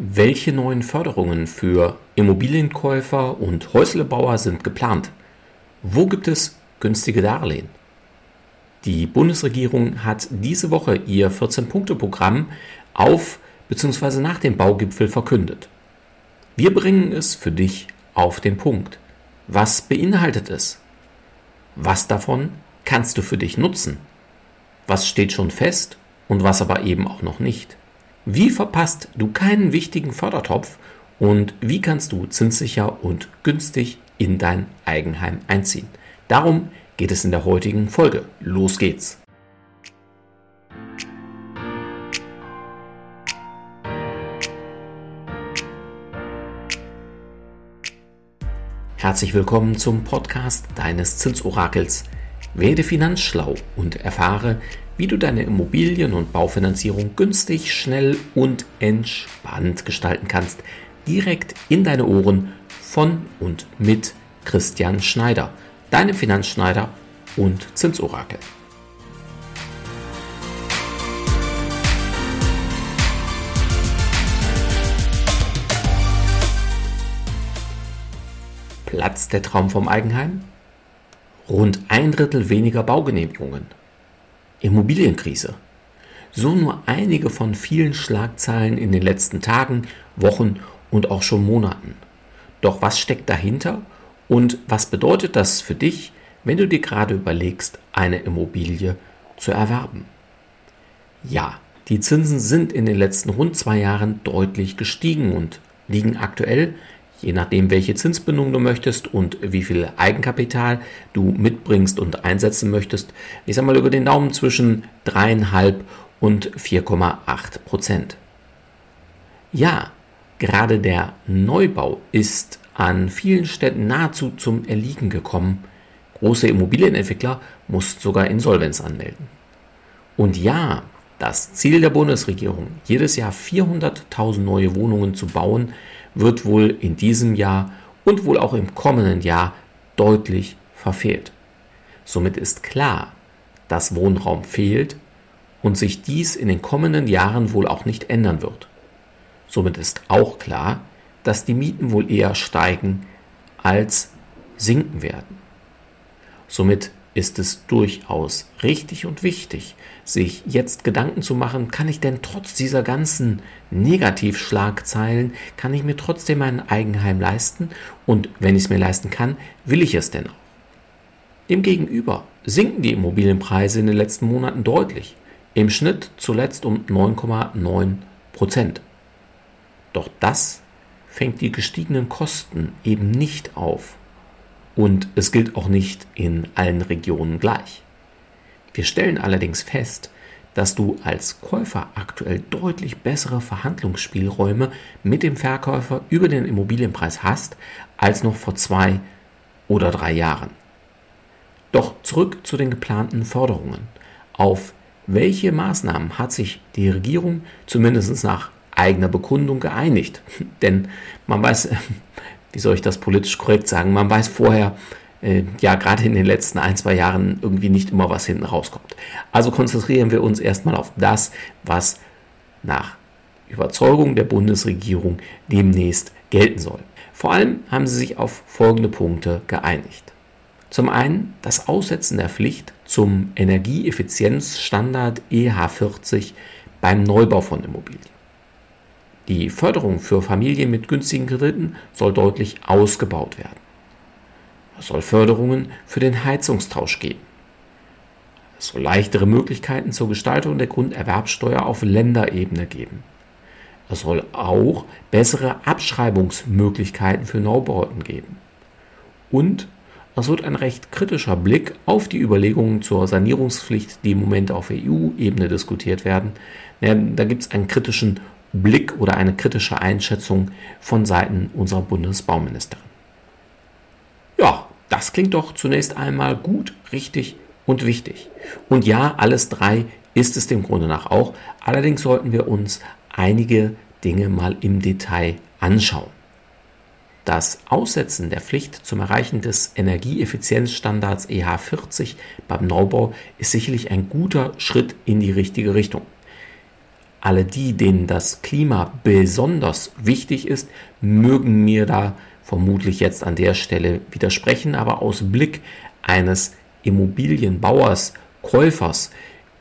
Welche neuen Förderungen für Immobilienkäufer und Häuslebauer sind geplant? Wo gibt es günstige Darlehen? Die Bundesregierung hat diese Woche ihr 14-Punkte-Programm auf bzw. nach dem Baugipfel verkündet. Wir bringen es für dich auf den Punkt. Was beinhaltet es? Was davon kannst du für dich nutzen? Was steht schon fest und was aber eben auch noch nicht? Wie verpasst du keinen wichtigen Fördertopf und wie kannst du zinssicher und günstig in dein Eigenheim einziehen? Darum geht es in der heutigen Folge. Los geht's! Herzlich willkommen zum Podcast deines Zinsorakels. Werde finanzschlau und erfahre, wie du deine Immobilien- und Baufinanzierung günstig, schnell und entspannt gestalten kannst. Direkt in deine Ohren von und mit Christian Schneider, deinem Finanzschneider und Zinsorakel. Platz der Traum vom Eigenheim? Rund ein Drittel weniger Baugenehmigungen Immobilienkrise. So nur einige von vielen Schlagzeilen in den letzten Tagen, Wochen und auch schon Monaten. Doch was steckt dahinter und was bedeutet das für dich, wenn du dir gerade überlegst, eine Immobilie zu erwerben? Ja, die Zinsen sind in den letzten rund zwei Jahren deutlich gestiegen und liegen aktuell je nachdem, welche Zinsbindung du möchtest und wie viel Eigenkapital du mitbringst und einsetzen möchtest, ich sag mal über den Daumen zwischen 3,5 und 4,8 Prozent. Ja, gerade der Neubau ist an vielen Städten nahezu zum Erliegen gekommen. Große Immobilienentwickler mussten sogar Insolvenz anmelden. Und ja, das Ziel der Bundesregierung, jedes Jahr 400.000 neue Wohnungen zu bauen, wird wohl in diesem Jahr und wohl auch im kommenden Jahr deutlich verfehlt. Somit ist klar, dass Wohnraum fehlt und sich dies in den kommenden Jahren wohl auch nicht ändern wird. Somit ist auch klar, dass die Mieten wohl eher steigen als sinken werden. Somit ist es durchaus richtig und wichtig, sich jetzt Gedanken zu machen, kann ich denn trotz dieser ganzen Negativschlagzeilen, kann ich mir trotzdem ein Eigenheim leisten und wenn ich es mir leisten kann, will ich es denn auch? Demgegenüber sinken die Immobilienpreise in den letzten Monaten deutlich, im Schnitt zuletzt um 9,9 Prozent. Doch das fängt die gestiegenen Kosten eben nicht auf und es gilt auch nicht in allen Regionen gleich. Wir stellen allerdings fest, dass du als Käufer aktuell deutlich bessere Verhandlungsspielräume mit dem Verkäufer über den Immobilienpreis hast als noch vor zwei oder drei Jahren. Doch zurück zu den geplanten Förderungen. Auf welche Maßnahmen hat sich die Regierung zumindest nach eigener Bekundung geeinigt? Denn man weiß, wie soll ich das politisch korrekt sagen, man weiß vorher, äh, ja, gerade in den letzten ein, zwei Jahren irgendwie nicht immer was hinten rauskommt. Also konzentrieren wir uns erstmal auf das, was nach Überzeugung der Bundesregierung demnächst gelten soll. Vor allem haben sie sich auf folgende Punkte geeinigt. Zum einen das Aussetzen der Pflicht zum Energieeffizienzstandard EH40 beim Neubau von Immobilien. Die Förderung für Familien mit günstigen Krediten soll deutlich ausgebaut werden. Es soll Förderungen für den Heizungstausch geben. Es soll leichtere Möglichkeiten zur Gestaltung der Grunderwerbsteuer auf Länderebene geben. Es soll auch bessere Abschreibungsmöglichkeiten für Neubauten geben. Und es wird ein recht kritischer Blick auf die Überlegungen zur Sanierungspflicht, die im Moment auf EU-Ebene diskutiert werden. Ja, da gibt es einen kritischen Blick oder eine kritische Einschätzung von Seiten unserer Bundesbauministerin. Ja, das klingt doch zunächst einmal gut, richtig und wichtig. Und ja, alles drei ist es dem Grunde nach auch. Allerdings sollten wir uns einige Dinge mal im Detail anschauen. Das Aussetzen der Pflicht zum Erreichen des Energieeffizienzstandards EH40 beim Neubau ist sicherlich ein guter Schritt in die richtige Richtung. Alle die, denen das Klima besonders wichtig ist, mögen mir da vermutlich jetzt an der Stelle widersprechen, aber aus Blick eines Immobilienbauers, Käufers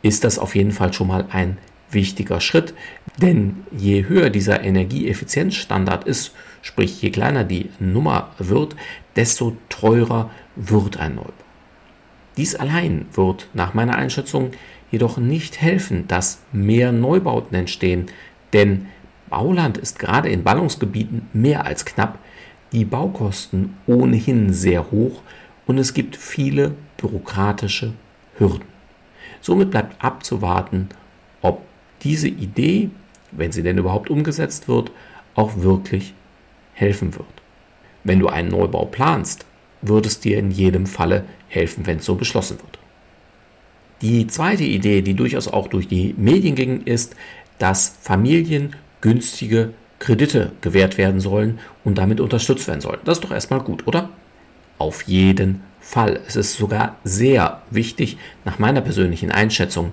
ist das auf jeden Fall schon mal ein wichtiger Schritt, denn je höher dieser Energieeffizienzstandard ist, sprich je kleiner die Nummer wird, desto teurer wird ein Neubau. Dies allein wird nach meiner Einschätzung jedoch nicht helfen, dass mehr Neubauten entstehen, denn Bauland ist gerade in Ballungsgebieten mehr als knapp, die Baukosten ohnehin sehr hoch und es gibt viele bürokratische Hürden. Somit bleibt abzuwarten, ob diese Idee, wenn sie denn überhaupt umgesetzt wird, auch wirklich helfen wird. Wenn du einen Neubau planst, wird es dir in jedem Falle helfen, wenn es so beschlossen wird. Die zweite Idee, die durchaus auch durch die Medien ging, ist, dass Familien günstige Kredite gewährt werden sollen und damit unterstützt werden sollen. Das ist doch erstmal gut, oder? Auf jeden Fall. Es ist sogar sehr wichtig, nach meiner persönlichen Einschätzung,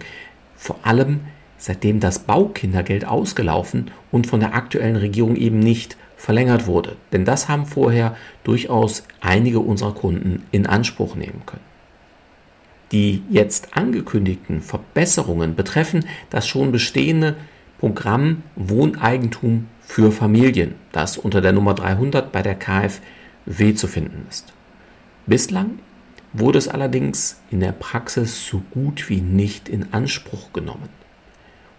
vor allem seitdem das Baukindergeld ausgelaufen und von der aktuellen Regierung eben nicht verlängert wurde. Denn das haben vorher durchaus einige unserer Kunden in Anspruch nehmen können. Die jetzt angekündigten Verbesserungen betreffen das schon bestehende Programm Wohneigentum für Familien, das unter der Nummer 300 bei der KfW zu finden ist. Bislang wurde es allerdings in der Praxis so gut wie nicht in Anspruch genommen.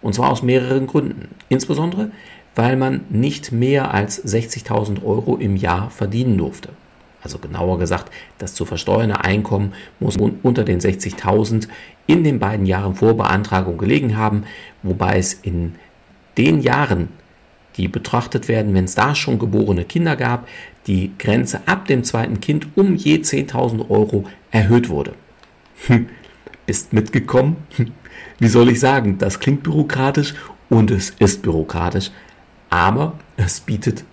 Und zwar aus mehreren Gründen. Insbesondere, weil man nicht mehr als 60.000 Euro im Jahr verdienen durfte. Also genauer gesagt, das zu versteuernde Einkommen muss unter den 60.000 in den beiden Jahren vor Beantragung gelegen haben, wobei es in den Jahren, die betrachtet werden, wenn es da schon geborene Kinder gab, die Grenze ab dem zweiten Kind um je 10.000 Euro erhöht wurde. Hm, bist mitgekommen? Hm, wie soll ich sagen? Das klingt bürokratisch und es ist bürokratisch, aber es bietet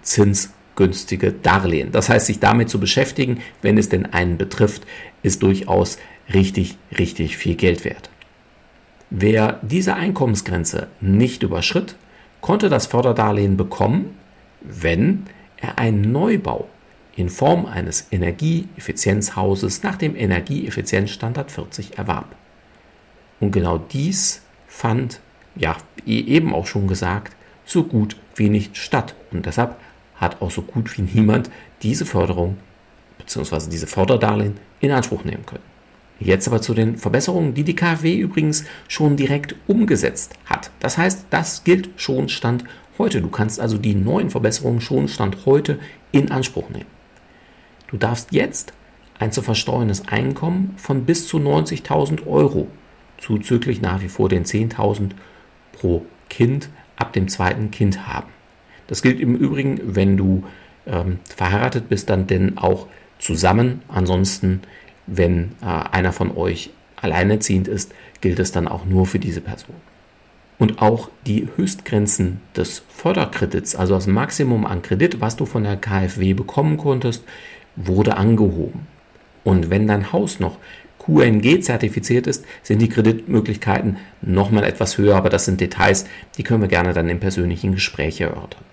zinsgünstige Darlehen. Das heißt, sich damit zu beschäftigen, wenn es denn einen betrifft, ist durchaus richtig, richtig viel Geld wert. Wer diese Einkommensgrenze nicht überschritt, konnte das Förderdarlehen bekommen, wenn er einen Neubau in Form eines Energieeffizienzhauses nach dem Energieeffizienzstandard 40 erwarb. Und genau dies fand, ja, wie eben auch schon gesagt, so gut wie nicht statt. Und deshalb hat auch so gut wie niemand diese Förderung bzw. diese Förderdarlehen in Anspruch nehmen können. Jetzt aber zu den Verbesserungen, die die KfW übrigens schon direkt umgesetzt hat. Das heißt, das gilt schon Stand heute. Du kannst also die neuen Verbesserungen schon Stand heute in Anspruch nehmen. Du darfst jetzt ein zu versteuerndes Einkommen von bis zu 90.000 Euro zuzüglich nach wie vor den 10.000 pro Kind ab dem zweiten Kind haben. Das gilt im Übrigen, wenn du ähm, verheiratet bist, dann denn auch zusammen. Ansonsten, wenn äh, einer von euch alleinerziehend ist, gilt es dann auch nur für diese Person. Und auch die Höchstgrenzen des Förderkredits, also das Maximum an Kredit, was du von der KfW bekommen konntest, wurde angehoben. Und wenn dein Haus noch QNG zertifiziert ist, sind die Kreditmöglichkeiten nochmal etwas höher, aber das sind Details, die können wir gerne dann im persönlichen Gespräch erörtern.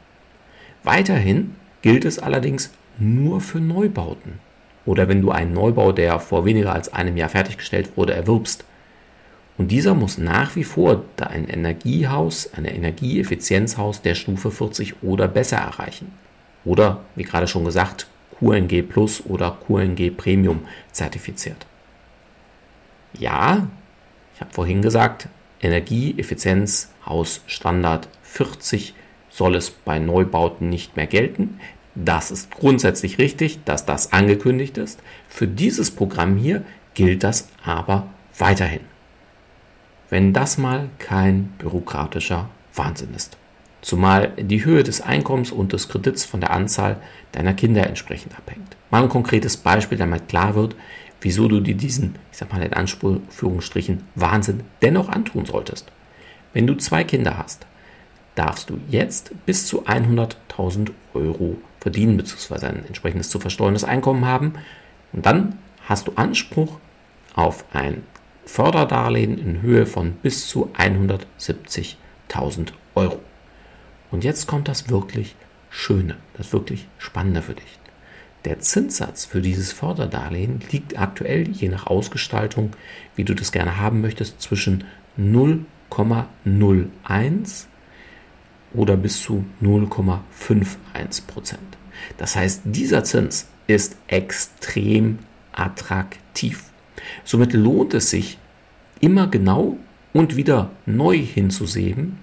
Weiterhin gilt es allerdings nur für Neubauten. Oder wenn du einen Neubau, der vor weniger als einem Jahr fertiggestellt wurde, erwirbst. Und dieser muss nach wie vor ein Energiehaus, ein Energieeffizienzhaus der Stufe 40 oder besser erreichen. Oder, wie gerade schon gesagt, QNG Plus oder QNG Premium zertifiziert. Ja, ich habe vorhin gesagt, Energieeffizienzhaus Standard 40 soll es bei Neubauten nicht mehr gelten. Das ist grundsätzlich richtig, dass das angekündigt ist. Für dieses Programm hier gilt das aber weiterhin. Wenn das mal kein bürokratischer Wahnsinn ist. Zumal die Höhe des Einkommens und des Kredits von der Anzahl deiner Kinder entsprechend abhängt. Mal ein konkretes Beispiel, damit klar wird, wieso du dir diesen, ich sag mal in Anführungsstrichen, Wahnsinn dennoch antun solltest. Wenn du zwei Kinder hast, darfst du jetzt bis zu 100.000 Euro verdienen bzw. ein entsprechendes zu versteuerndes Einkommen haben und dann hast du Anspruch auf ein Förderdarlehen in Höhe von bis zu 170.000 Euro. Und jetzt kommt das wirklich Schöne, das wirklich Spannende für dich. Der Zinssatz für dieses Förderdarlehen liegt aktuell, je nach Ausgestaltung, wie du das gerne haben möchtest, zwischen 0,01 oder bis zu 0,51 Prozent. Das heißt, dieser Zins ist extrem attraktiv. Somit lohnt es sich, immer genau und wieder neu hinzusehen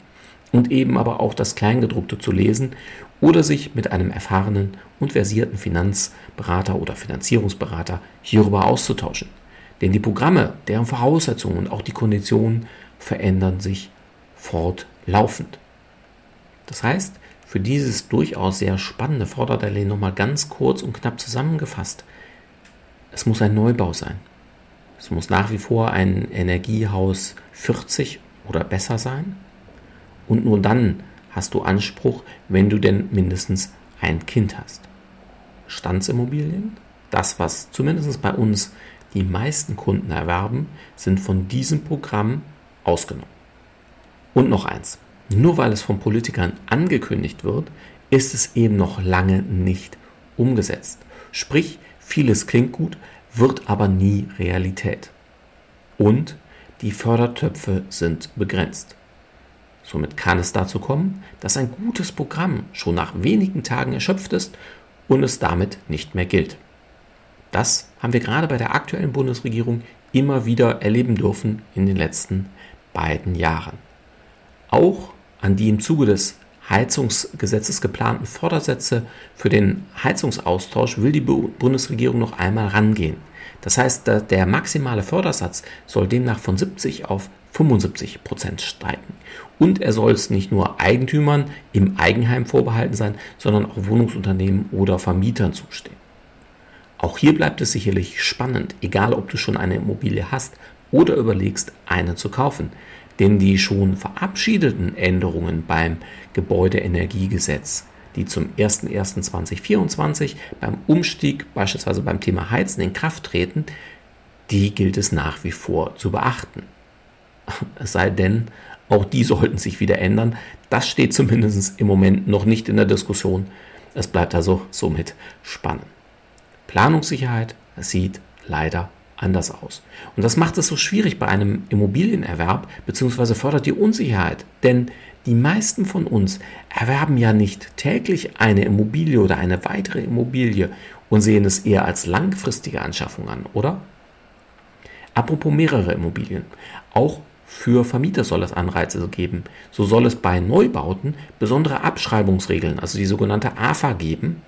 und eben aber auch das Kleingedruckte zu lesen oder sich mit einem erfahrenen und versierten Finanzberater oder Finanzierungsberater hierüber auszutauschen. Denn die Programme, deren Voraussetzungen und auch die Konditionen verändern sich fortlaufend. Das heißt, für dieses durchaus sehr spannende Förderdarlehen nochmal ganz kurz und knapp zusammengefasst. Es muss ein Neubau sein. Es muss nach wie vor ein Energiehaus 40 oder besser sein. Und nur dann hast du Anspruch, wenn du denn mindestens ein Kind hast. Standsimmobilien, das was zumindest bei uns die meisten Kunden erwerben, sind von diesem Programm ausgenommen. Und noch eins, nur weil es von Politikern angekündigt wird, ist es eben noch lange nicht umgesetzt. Sprich, vieles klingt gut, wird aber nie Realität. Und die Fördertöpfe sind begrenzt. Somit kann es dazu kommen, dass ein gutes Programm schon nach wenigen Tagen erschöpft ist und es damit nicht mehr gilt. Das haben wir gerade bei der aktuellen Bundesregierung immer wieder erleben dürfen in den letzten beiden Jahren. Auch an die im Zuge des Heizungsgesetzes geplanten Fördersätze für den Heizungsaustausch will die Bundesregierung noch einmal rangehen. Das heißt, der maximale Fördersatz soll demnach von 70 auf 75 Prozent steigen. Und er soll es nicht nur Eigentümern im Eigenheim vorbehalten sein, sondern auch Wohnungsunternehmen oder Vermietern zustehen. Auch hier bleibt es sicherlich spannend, egal ob du schon eine Immobilie hast oder überlegst, eine zu kaufen. Denn die schon verabschiedeten Änderungen beim Gebäudeenergiegesetz, die zum 01.01.2024 beim Umstieg beispielsweise beim Thema Heizen in Kraft treten, die gilt es nach wie vor zu beachten. Es sei denn, auch die sollten sich wieder ändern. Das steht zumindest im Moment noch nicht in der Diskussion. Es bleibt also somit spannend. Planungssicherheit sieht leider anders aus. Und das macht es so schwierig bei einem Immobilienerwerb bzw. fördert die Unsicherheit. Denn die meisten von uns erwerben ja nicht täglich eine Immobilie oder eine weitere Immobilie und sehen es eher als langfristige Anschaffung an, oder? Apropos mehrere Immobilien. Auch für Vermieter soll es Anreize geben. So soll es bei Neubauten besondere Abschreibungsregeln, also die sogenannte AFA geben,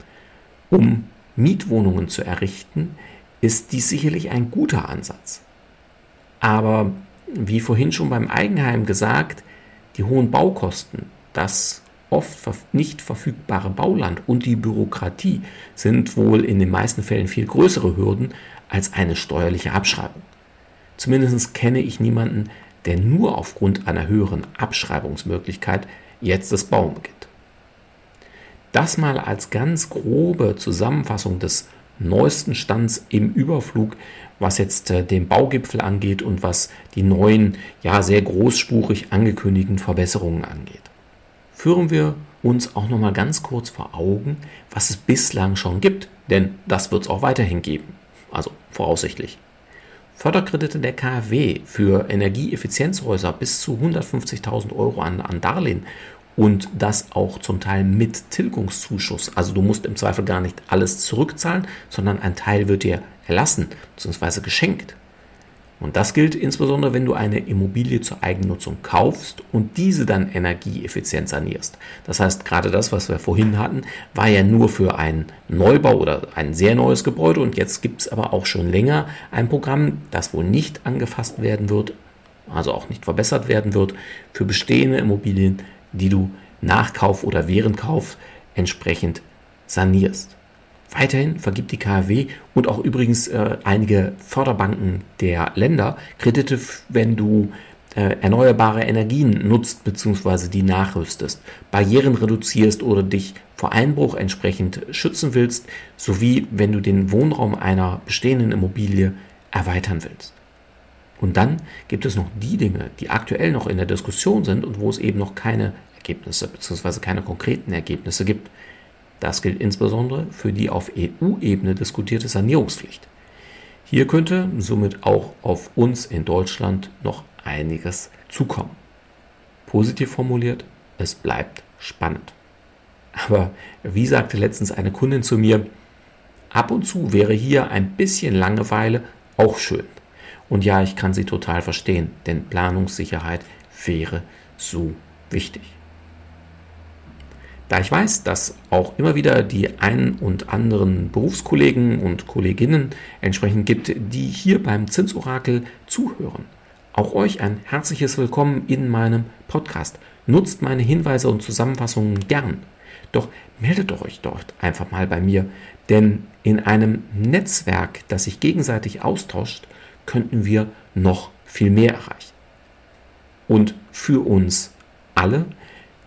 um Mietwohnungen zu errichten, ist dies sicherlich ein guter Ansatz. Aber wie vorhin schon beim Eigenheim gesagt, die hohen Baukosten, das oft nicht verfügbare Bauland und die Bürokratie sind wohl in den meisten Fällen viel größere Hürden als eine steuerliche Abschreibung. Zumindest kenne ich niemanden, der nur aufgrund einer höheren Abschreibungsmöglichkeit jetzt das Bauen beginnt. Das mal als ganz grobe Zusammenfassung des neuesten Stands im Überflug, was jetzt äh, den Baugipfel angeht und was die neuen, ja sehr großspurig angekündigten Verbesserungen angeht. Führen wir uns auch noch mal ganz kurz vor Augen, was es bislang schon gibt, denn das wird es auch weiterhin geben, also voraussichtlich. Förderkredite der KfW für Energieeffizienzhäuser bis zu 150.000 Euro an, an Darlehen und das auch zum Teil mit Tilgungszuschuss. Also du musst im Zweifel gar nicht alles zurückzahlen, sondern ein Teil wird dir erlassen bzw. geschenkt. Und das gilt insbesondere, wenn du eine Immobilie zur Eigennutzung kaufst und diese dann energieeffizient sanierst. Das heißt, gerade das, was wir vorhin hatten, war ja nur für einen Neubau oder ein sehr neues Gebäude und jetzt gibt es aber auch schon länger ein Programm, das wohl nicht angefasst werden wird, also auch nicht verbessert werden wird, für bestehende Immobilien, die du nach Kauf oder während Kauf entsprechend sanierst. Weiterhin vergibt die KfW und auch übrigens äh, einige Förderbanken der Länder Kredite, wenn du äh, erneuerbare Energien nutzt bzw. die nachrüstest, Barrieren reduzierst oder dich vor Einbruch entsprechend schützen willst, sowie wenn du den Wohnraum einer bestehenden Immobilie erweitern willst. Und dann gibt es noch die Dinge, die aktuell noch in der Diskussion sind und wo es eben noch keine Ergebnisse bzw. keine konkreten Ergebnisse gibt. Das gilt insbesondere für die auf EU-Ebene diskutierte Sanierungspflicht. Hier könnte somit auch auf uns in Deutschland noch einiges zukommen. Positiv formuliert, es bleibt spannend. Aber wie sagte letztens eine Kundin zu mir, ab und zu wäre hier ein bisschen Langeweile auch schön. Und ja, ich kann sie total verstehen, denn Planungssicherheit wäre so wichtig. Da ich weiß, dass auch immer wieder die einen und anderen Berufskollegen und Kolleginnen entsprechend gibt, die hier beim Zinsorakel zuhören, auch euch ein herzliches Willkommen in meinem Podcast. Nutzt meine Hinweise und Zusammenfassungen gern. Doch meldet euch dort einfach mal bei mir, denn in einem Netzwerk, das sich gegenseitig austauscht, könnten wir noch viel mehr erreichen. Und für uns alle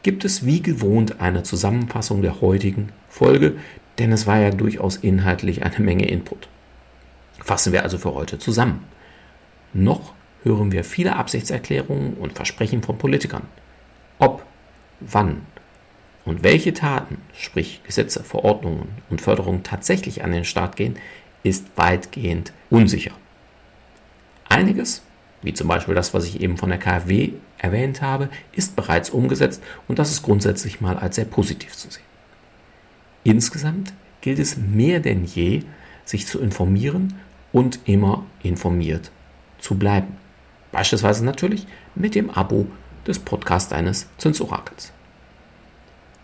gibt es wie gewohnt eine Zusammenfassung der heutigen Folge, denn es war ja durchaus inhaltlich eine Menge Input. Fassen wir also für heute zusammen. Noch hören wir viele Absichtserklärungen und Versprechen von Politikern. Ob, wann und welche Taten, sprich Gesetze, Verordnungen und Förderungen tatsächlich an den Start gehen, ist weitgehend unsicher. Einiges wie zum Beispiel das, was ich eben von der KfW erwähnt habe, ist bereits umgesetzt und das ist grundsätzlich mal als sehr positiv zu sehen. Insgesamt gilt es mehr denn je, sich zu informieren und immer informiert zu bleiben. Beispielsweise natürlich mit dem Abo des Podcasts eines Zinsorakels.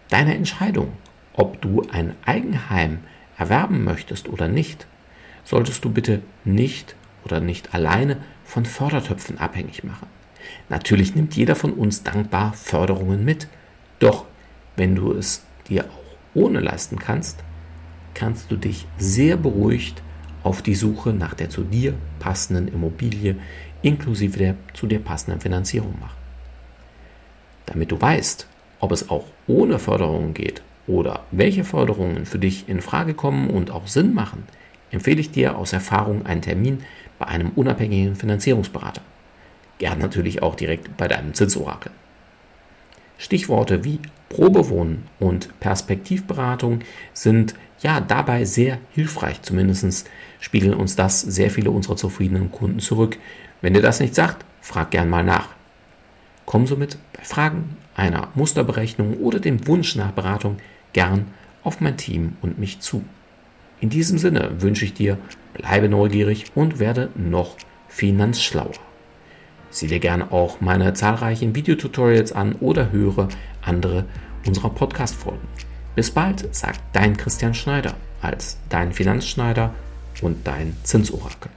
Deine Entscheidung, ob du ein Eigenheim erwerben möchtest oder nicht, solltest du bitte nicht oder nicht alleine von Fördertöpfen abhängig machen. Natürlich nimmt jeder von uns dankbar Förderungen mit. Doch wenn du es dir auch ohne leisten kannst, kannst du dich sehr beruhigt auf die Suche nach der zu dir passenden Immobilie inklusive der zu dir passenden Finanzierung machen. Damit du weißt, ob es auch ohne Förderungen geht oder welche Förderungen für dich in Frage kommen und auch Sinn machen, empfehle ich dir aus Erfahrung einen Termin bei einem unabhängigen Finanzierungsberater. Gern natürlich auch direkt bei deinem Zinsorakel. Stichworte wie Probewohnen und Perspektivberatung sind ja dabei sehr hilfreich. Zumindest spiegeln uns das sehr viele unserer zufriedenen Kunden zurück. Wenn dir das nicht sagt, frag gern mal nach. Komm somit bei Fragen einer Musterberechnung oder dem Wunsch nach Beratung gern auf mein Team und mich zu. In diesem Sinne wünsche ich dir, bleibe neugierig und werde noch finanzschlauer. Sieh dir gerne auch meine zahlreichen Videotutorials an oder höre andere unserer Podcast-Folgen. Bis bald, sagt dein Christian Schneider als dein Finanzschneider und dein Zinsorakel.